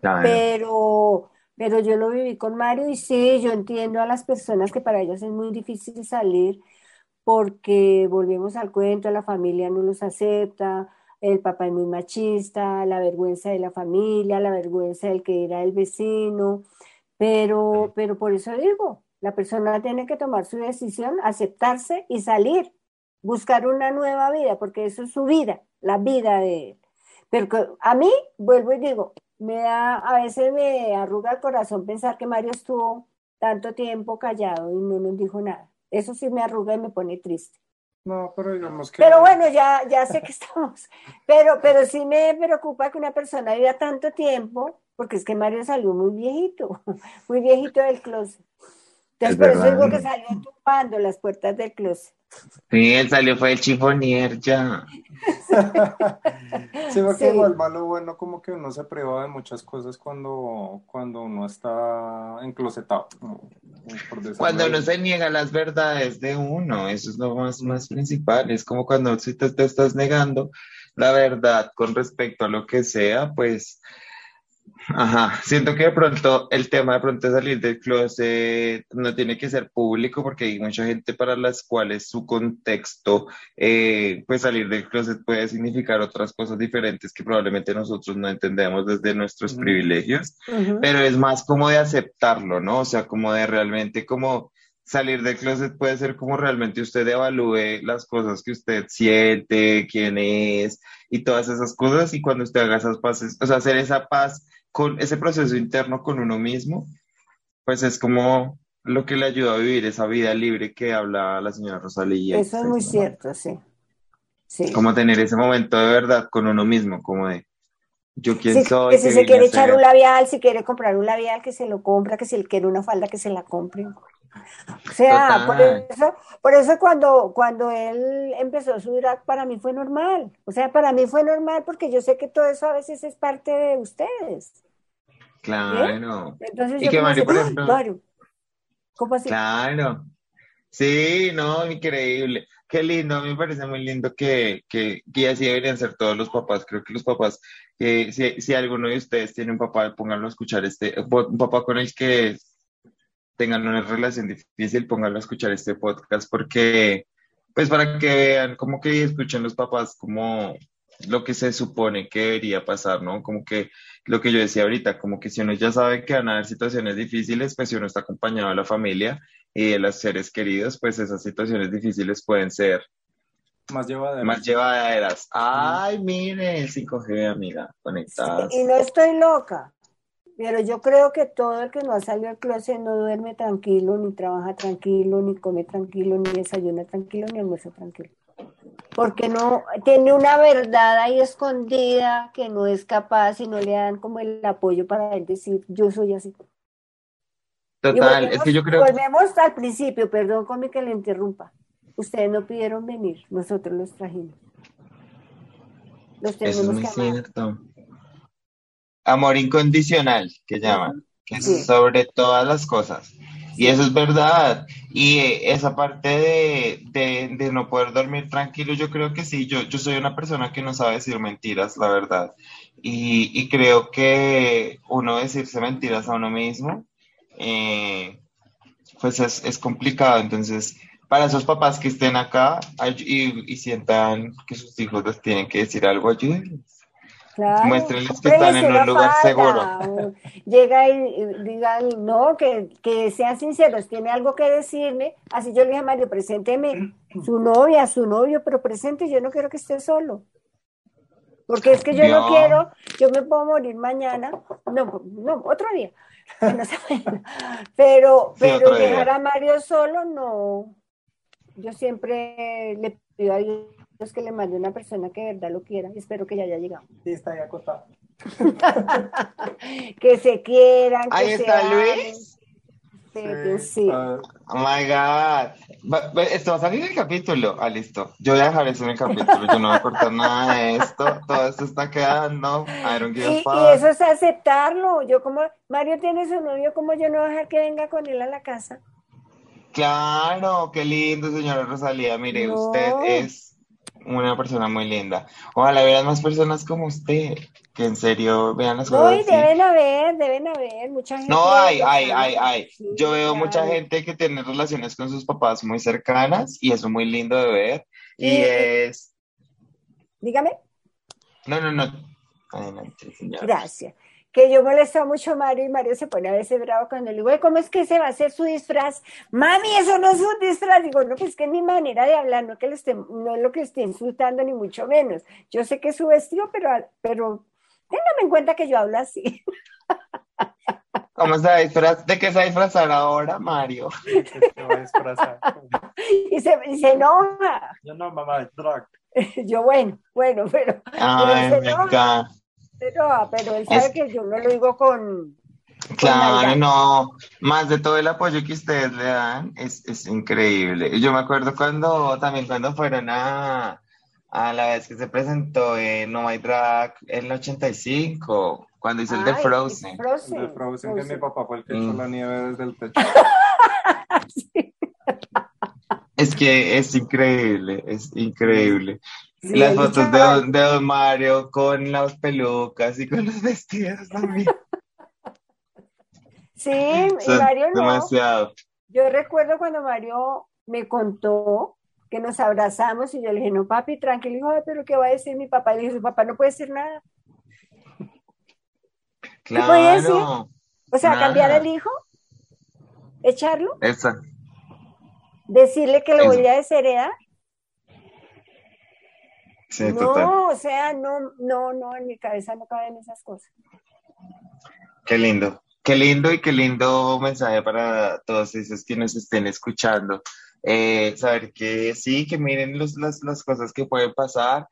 Pero pero yo lo viví con Mario y sí, yo entiendo a las personas que para ellas es muy difícil salir porque volvemos al cuento, la familia no los acepta, el papá es muy machista, la vergüenza de la familia, la vergüenza del que era el vecino, pero, pero por eso digo, la persona tiene que tomar su decisión, aceptarse y salir, buscar una nueva vida, porque eso es su vida, la vida de él. Pero a mí, vuelvo y digo, me da, a veces me arruga el corazón pensar que Mario estuvo tanto tiempo callado y no nos dijo nada. Eso sí me arruga y me pone triste. No, pero digamos que... Pero bueno, ya, ya sé que (laughs) estamos. Pero, pero sí me preocupa que una persona viva tanto tiempo, porque es que Mario salió muy viejito, (laughs) muy viejito del closet. Entonces, por eso digo que salió tumbando las puertas del closet. Sí, él salió, fue el chifonier ya. (laughs) sí, porque igual malo bueno como que uno se priva de muchas cosas cuando, cuando uno está enclosetado. Cuando uno se niega las verdades de uno, eso es lo más, más principal. Es como cuando si te estás negando la verdad con respecto a lo que sea, pues Ajá, siento que de pronto el tema de pronto salir del closet no tiene que ser público porque hay mucha gente para las cuales su contexto, eh, pues salir del closet puede significar otras cosas diferentes que probablemente nosotros no entendemos desde nuestros privilegios, pero es más como de aceptarlo, ¿no? O sea, como de realmente como salir del closet puede ser como realmente usted evalúe las cosas que usted siente, quién es y todas esas cosas y cuando usted haga esas paces, o sea, hacer esa paz con ese proceso interno con uno mismo, pues es como lo que le ayuda a vivir esa vida libre que habla la señora Rosalía. Eso es muy cierto, sí. sí. Como tener ese momento de verdad con uno mismo, como de yo quién soy. Que si se quiere echar un labial, si quiere comprar un labial, que se lo compra, que si él quiere una falda, que se la compre. O sea, por eso, por eso cuando, cuando él empezó su drag, para mí fue normal. O sea, para mí fue normal porque yo sé que todo eso a veces es parte de ustedes. Claro. Entonces y que Mario, por ejemplo. ¿Cómo así? Claro. Sí, no, increíble. Qué lindo, me parece muy lindo que, que, que así deberían ser todos los papás. Creo que los papás, que si, si alguno de ustedes tiene un papá, pónganlo a escuchar este, un papá con el que tengan una relación difícil, pónganlo a escuchar este podcast porque, pues para que vean, como que escuchen los papás como lo que se supone que debería pasar, ¿no? Como que lo que yo decía ahorita, como que si uno ya sabe que van a haber situaciones difíciles, pues si uno está acompañado de la familia y de los seres queridos, pues esas situaciones difíciles pueden ser más llevaderas. Más llevaderas. Ay, mire, el 5G, amiga, conectada. y no estoy loca. Pero yo creo que todo el que no ha salido al closet no duerme tranquilo, ni trabaja tranquilo, ni come tranquilo, ni desayuna tranquilo, ni almuerza tranquilo. Porque no tiene una verdad ahí escondida que no es capaz y no le dan como el apoyo para él decir yo soy así. Total, es que yo creo. Volvemos al principio, perdón con que le interrumpa. Ustedes no pidieron venir, nosotros los trajimos. Los tenemos Eso es muy cierto. Amor incondicional, que llaman, que es sobre todas las cosas. Y eso es verdad. Y esa parte de, de, no poder dormir tranquilo, yo creo que sí, yo, yo soy una persona que no sabe decir mentiras, la verdad. Y, y creo que uno decirse mentiras a uno mismo, eh, pues es, es, complicado. Entonces, para esos papás que estén acá y, y, sientan que sus hijos les tienen que decir algo, ayúdenles Claro. Que están en un lugar seguro. Llega y y diga, no, que, que sean sinceros, tiene algo que decirme. Así yo le dije a Mario, presénteme su novia, su novio, pero presente, yo no quiero que esté solo. Porque es que yo no No. quiero, yo me puedo morir mañana, no, no, otro día. (laughs) Pero Sí, pero día. dejar a Mario solo, no. Yo siempre le pido a Dios que le mande una persona que de verdad lo quiera y espero que ya haya llegado. Sí, está ahí acostado. (laughs) que se quieran, que Ahí está. Luis. Sí, sí. Oh my God. Esto va a salir en el capítulo. Ah, listo. Yo voy a dejar eso en el capítulo. Yo no voy a cortar nada de esto. Todo esto está quedando. I don't give a Y, y fuck. eso es aceptarlo. Yo como, Mario tiene su novio, como yo no voy a dejar que venga con él a la casa? Claro, qué lindo, señora Rosalía. Mire, No. usted es una persona muy linda. Ojalá vean más personas como usted, que en serio vean las cosas y así. deben haber, deben haber mucha gente. No, hay, hay, hay, hay. Sí, Yo veo mucha gente que tiene relaciones con sus papás muy cercanas y eso es muy lindo de ver. Y Y- es... Dígame, No, no, no. Adelante, señora. gracias. Que yo molesto mucho a Mario y Mario se pone a veces bravo cuando le digo, "Ay, ¿cómo es que se va a hacer su disfraz? Mami, eso no es un disfraz. Digo, no, pues que es mi manera de hablar, no, que le esté, no es lo que esté insultando, ni mucho menos. Yo sé que es su vestido, pero, pero téngame en cuenta que yo hablo así. ¿Cómo se disfrazar? ¿De qué se va a disfrazar ahora, Mario? (laughs) que se va a disfrazar. (laughs) Y se, y se enoja. Yo no, mamá, es drag. (laughs) Yo, bueno, bueno, pero, Ay, se me enoja, encanta. Se enoja, pero él sabe Es- que yo no lo digo con... Claro, no, más de todo el apoyo que ustedes le dan es, es increíble. Yo me acuerdo cuando, también cuando fueron a, a la vez que se presentó en No Hay Drag en el 85, cuando hizo el de Ay, Frozen. Frozen. El de Frozen, que mi papá fue el que Mm. echó la nieve desde el techo. (laughs) Sí. Es que es increíble, es increíble. Sí, Las fotos de de don Mario con las pelucas y con los (laughs) vestidos también. Sí, y Mario no. demasiado. Yo recuerdo cuando Mario me contó que nos abrazamos y yo le dije, no, papi, tranquilo, hijo, "Ay, pero ¿qué va a decir mi papá? Y le dije, su papá no puede decir nada. podía decir? Claro, O sea, Nada. cambiar el hijo, echarlo, esa. decirle que lo Eso. voy a desheredar. Sí, total. No, o sea, no, no, no, en mi cabeza no caben esas cosas. Qué lindo, qué lindo y qué lindo mensaje para todos esos que nos estén escuchando. Eh, saber que sí, que miren los- las, las cosas que pueden pasar,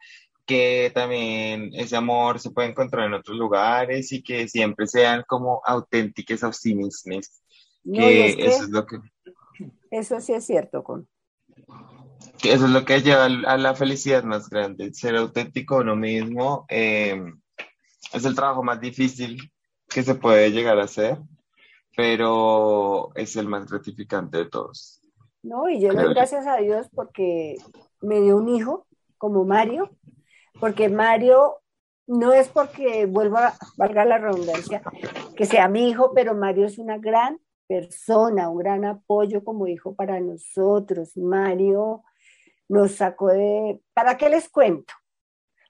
que también ese amor se puede encontrar en otros lugares y que siempre sean como auténticos a sí. No, Que es que eso es lo que, eso sí es cierto, con. Eso es lo que lleva a la felicidad más grande, ser auténtico uno mismo. eh, es el trabajo más difícil que se puede llegar a hacer, pero es el más gratificante de todos. No, y yo doy gracias a Dios porque me dio un hijo como Mario, porque Mario no es porque, vuelvo a, valga la redundancia, que sea mi hijo, pero Mario es una gran persona, un gran apoyo como hijo para nosotros. Mario nos sacó de, ¿para qué les cuento?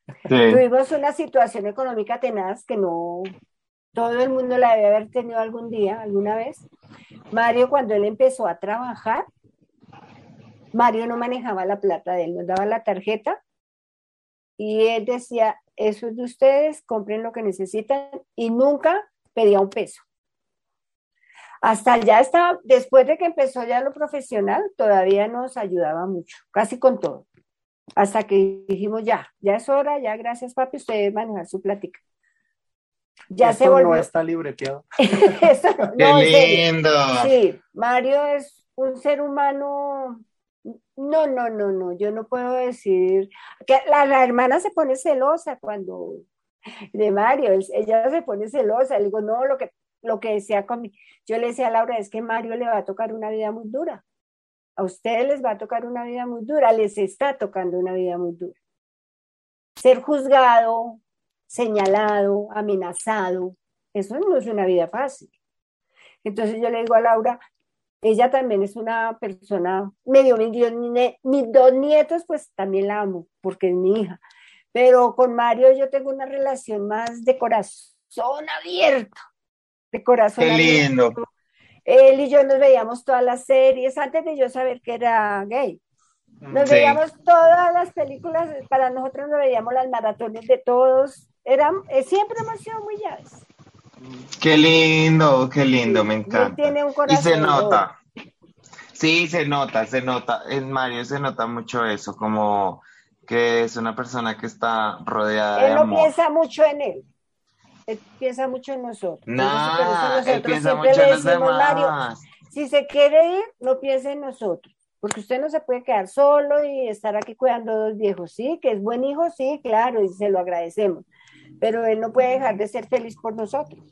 Sí, Tuvimos una situación económica tenaz que no todo el mundo la debe haber tenido algún día, alguna vez. Mario, cuando él empezó a trabajar, Mario no manejaba la plata de él, nos daba la tarjeta y él decía, eso es de ustedes, compren lo que necesitan y nunca pedía un peso. Hasta ya estaba, después de que empezó ya lo profesional, todavía nos ayudaba mucho, casi con todo. Hasta que dijimos, ya, ya es hora, ya gracias papi, usted debe manejar su plática. Ya Esto se volvió. no está libreteado. (laughs) Eso (laughs) no, qué no, lindo. Sí, Mario es un ser humano. No, no, no, no. Yo no puedo decir que la, la hermana se pone celosa cuando de Mario, ella se pone celosa. Le digo, no, lo que, lo que decía con Yo le decía a Laura, es que Mario le va a tocar una vida muy dura. A ustedes les va a tocar una vida muy dura, les está tocando una vida muy dura. Ser juzgado, señalado, amenazado, eso no es una vida fácil. Entonces yo le digo a Laura, ella también es una persona, medio mis dos nietos, pues también la amo, porque es mi hija. Pero con Mario yo tengo una relación más de corazón abierto, de corazón Qué lindo. Él y yo nos veíamos todas las series antes de yo saber que era gay. Nos Sí. veíamos todas las películas, para nosotros nos veíamos las maratones de todos. Eran, eh, siempre hemos sido muy llaves. Qué lindo, qué lindo, me encanta. tiene un Y corazón. se nota. Sí, se nota, se nota. En Mario se nota mucho eso, como que es una persona que está rodeada de Él no piensa mucho en él. Él piensa mucho en nosotros. Eso él piensa mucho en los demás. si se quiere ir, no piense en nosotros. Porque usted no se puede quedar solo y estar aquí cuidando dos viejos. Sí, que es buen hijo, sí, claro, y se lo agradecemos. Pero él no puede dejar de ser feliz por nosotros.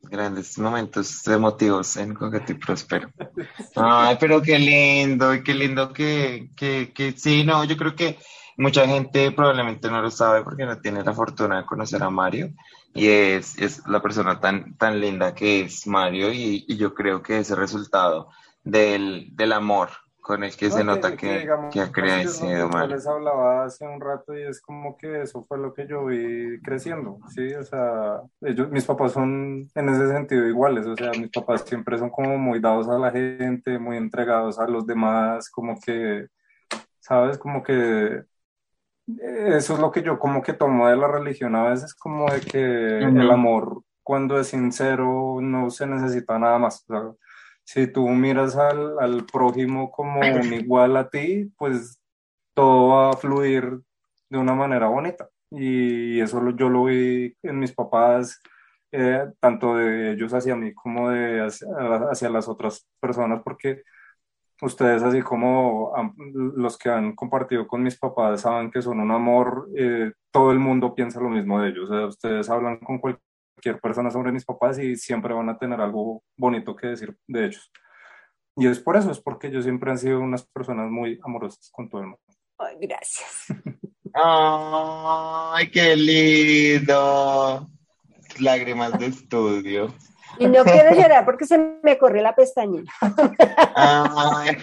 Grandes momentos emotivos en Coqueto y Próspero. Ay, pero qué lindo, y qué lindo que, que, que sí, no, yo creo que mucha gente probablemente no lo sabe porque no tiene la fortuna de conocer a Mario y es, es la persona tan, tan linda que es Mario y, y yo creo que ese resultado del, del amor con el que No, se nota que, digamos, que ha pues, es crecido que Mario. les hablaba hace un rato y es como que eso fue lo que yo vi creciendo, ¿sí? O sea, ellos, mis papás son en ese sentido iguales, o sea, mis papás siempre son como muy dados a la gente, muy entregados a los demás, como que, ¿sabes? Como que eso es lo que yo como que tomo de la religión a veces, como de que el amor cuando es sincero no se necesita nada más. O sea, si tú miras al, al prójimo como un igual a ti, pues todo va a fluir de una manera bonita. Y eso lo- yo lo vi en mis papás, eh, tanto de ellos hacia mí como de hacia, hacia las otras personas, porque ustedes, así como han- los que han compartido con mis papás, saben que son un amor, eh, todo el mundo piensa lo mismo de ellos. O sea, ustedes hablan con cualquier persona sobre mis papás y siempre van a tener algo bonito que decir de ellos. Y es por eso, es porque ellos siempre han sido unas personas muy amorosas con todo el mundo. Ay, gracias. Ay, qué lindo. Lágrimas de estudio. Y no (laughs) quiero llorar porque se me corrió la pestañina. Ay,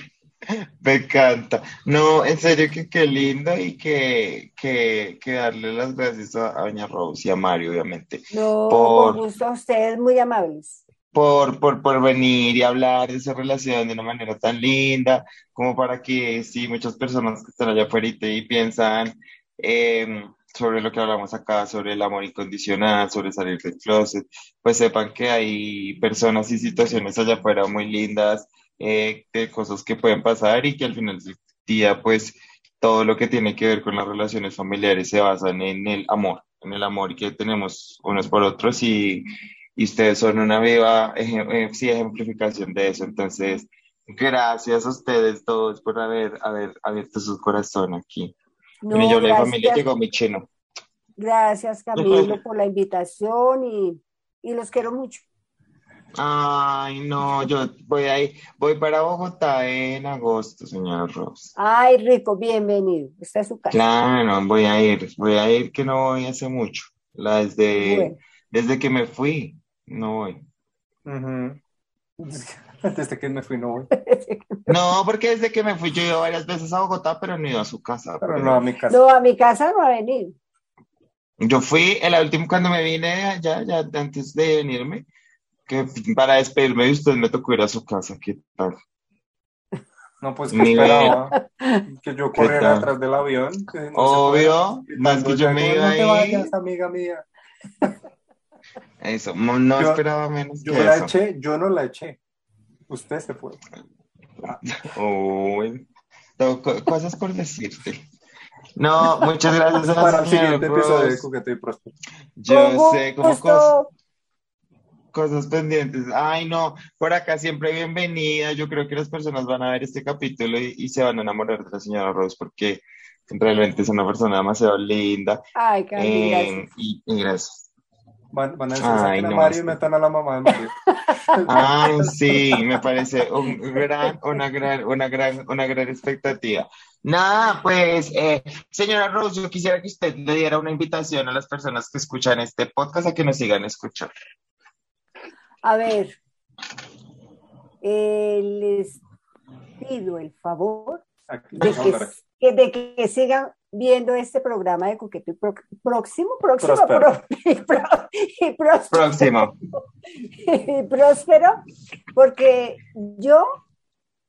me encanta. No, en serio que qué lindo y que, que, que darle las gracias a, a Doña Rose y a Mario, obviamente, No, Por- con gusto a ustedes, muy amables. por, por, por venir y hablar de esa relación de una manera tan linda, como para que sí, muchas personas que están allá afuera y, te- y piensan eh, sobre lo que hablamos acá, sobre el amor incondicional, sobre salir del closet, pues sepan que hay personas y situaciones allá afuera muy lindas, eh, de cosas que pueden pasar y que al final del día, pues todo lo que tiene que ver con las relaciones familiares se basan en el amor, en el amor que tenemos unos por otros y y ustedes son una viva eh, sí, ejemplificación de eso. Entonces, gracias a ustedes todos por haber, haber abierto su corazón aquí. No, Bueno, yo la familia gracias, llegó mi chino. gracias Camilo por la invitación y, y los quiero mucho. Ay, no, yo voy ahí, voy para Bogotá en agosto, señor Ross. Ay, rico, bienvenido. Esta es su casa. Claro, voy a ir, voy a ir que no voy hace mucho. La desde, Bueno, desde que me fui, no voy. Ujú. (laughs) (laughs) Desde que me fui, no voy. No, porque desde que me fui yo he ido varias veces a Bogotá, pero no ido a su casa. Pero no a mi casa. no, a mi casa no ha venido. Yo fui el último cuando me vine allá, ya antes de venirme, que para despedirme de usted me tocó ir a su casa. ¿Qué tal? No, pues que Ni esperaba que yo ¿Qué corriera atrás del avión. no Obvio, más que yo me iba no te ahí. vayas, amiga mía. Eso, no no Yo- esperaba menos Yo que la eso. eché, yo no la eché. Usted se fue. Uy, tengo co- cosas por decirte. No, muchas gracias a Para el siguiente episodio de. Coqueto y Próspero. Yo sé como cosas, cosas pendientes. Ay, no, por acá siempre bienvenida. Yo creo que las personas van a ver este capítulo y, y se van a enamorar de la señora Rose porque realmente es una persona demasiado linda. Ay, Camilo, Eh, gracias. y, y gracias. Van, van a decir, Ay, saquen a no, Mario y metan a la mamá de Mario. (laughs) Ay, sí, me parece un gran, una gran, una gran, una gran expectativa. Nada, pues, eh, señora Rose, yo quisiera que usted le diera una invitación a las personas que escuchan este podcast a que nos sigan escuchando. A ver, eh, les pido el favor de que- de que sigan viendo este programa de Coqueto y Próximo, Próximo, (laughs) y, próximo. (laughs) y próspero, porque yo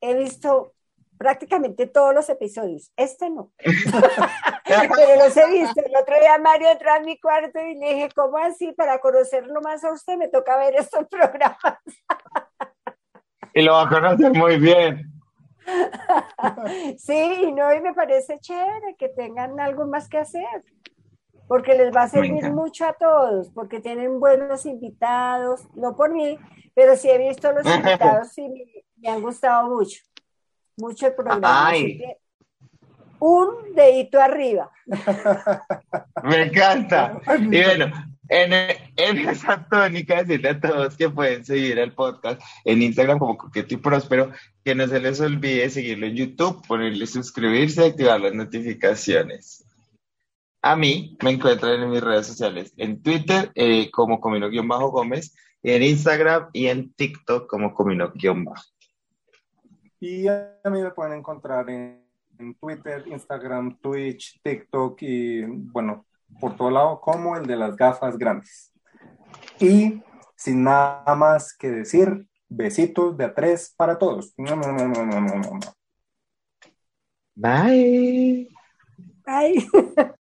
he visto prácticamente todos los episodios. Este no. (laughs) Pero los he visto. El otro día Mario entró a mi cuarto y le dije, ¿cómo así? Para conocerlo más a usted me toca ver estos programas. y lo va a conocer muy bien. (laughs) sí, no, y me parece chévere que tengan algo más que hacer, porque les va a servir mucho a todos, porque tienen buenos invitados, no por mí, pero sí he visto los invitados y me, han gustado mucho, mucho el programa. un dedito arriba. (laughs) Me encanta. (laughs) Y bueno, en, en, (laughs) tónica, decirle a todos que pueden seguir el podcast en Instagram como Coqueto y Próspero, que no se les olvide seguirlo en YouTube, ponerle suscribirse y activar las notificaciones. A mí me encuentran en mis redes sociales, en Twitter eh, como Comino-Gómez, y en Instagram y en TikTok como Comino-Bajo. Y a mí me pueden encontrar en, en Twitter, Instagram, Twitch, TikTok y bueno, por todo lado como el de las gafas grandes. Y sin nada más que decir, besitos de a tres para todos. Bye. Bye. (laughs)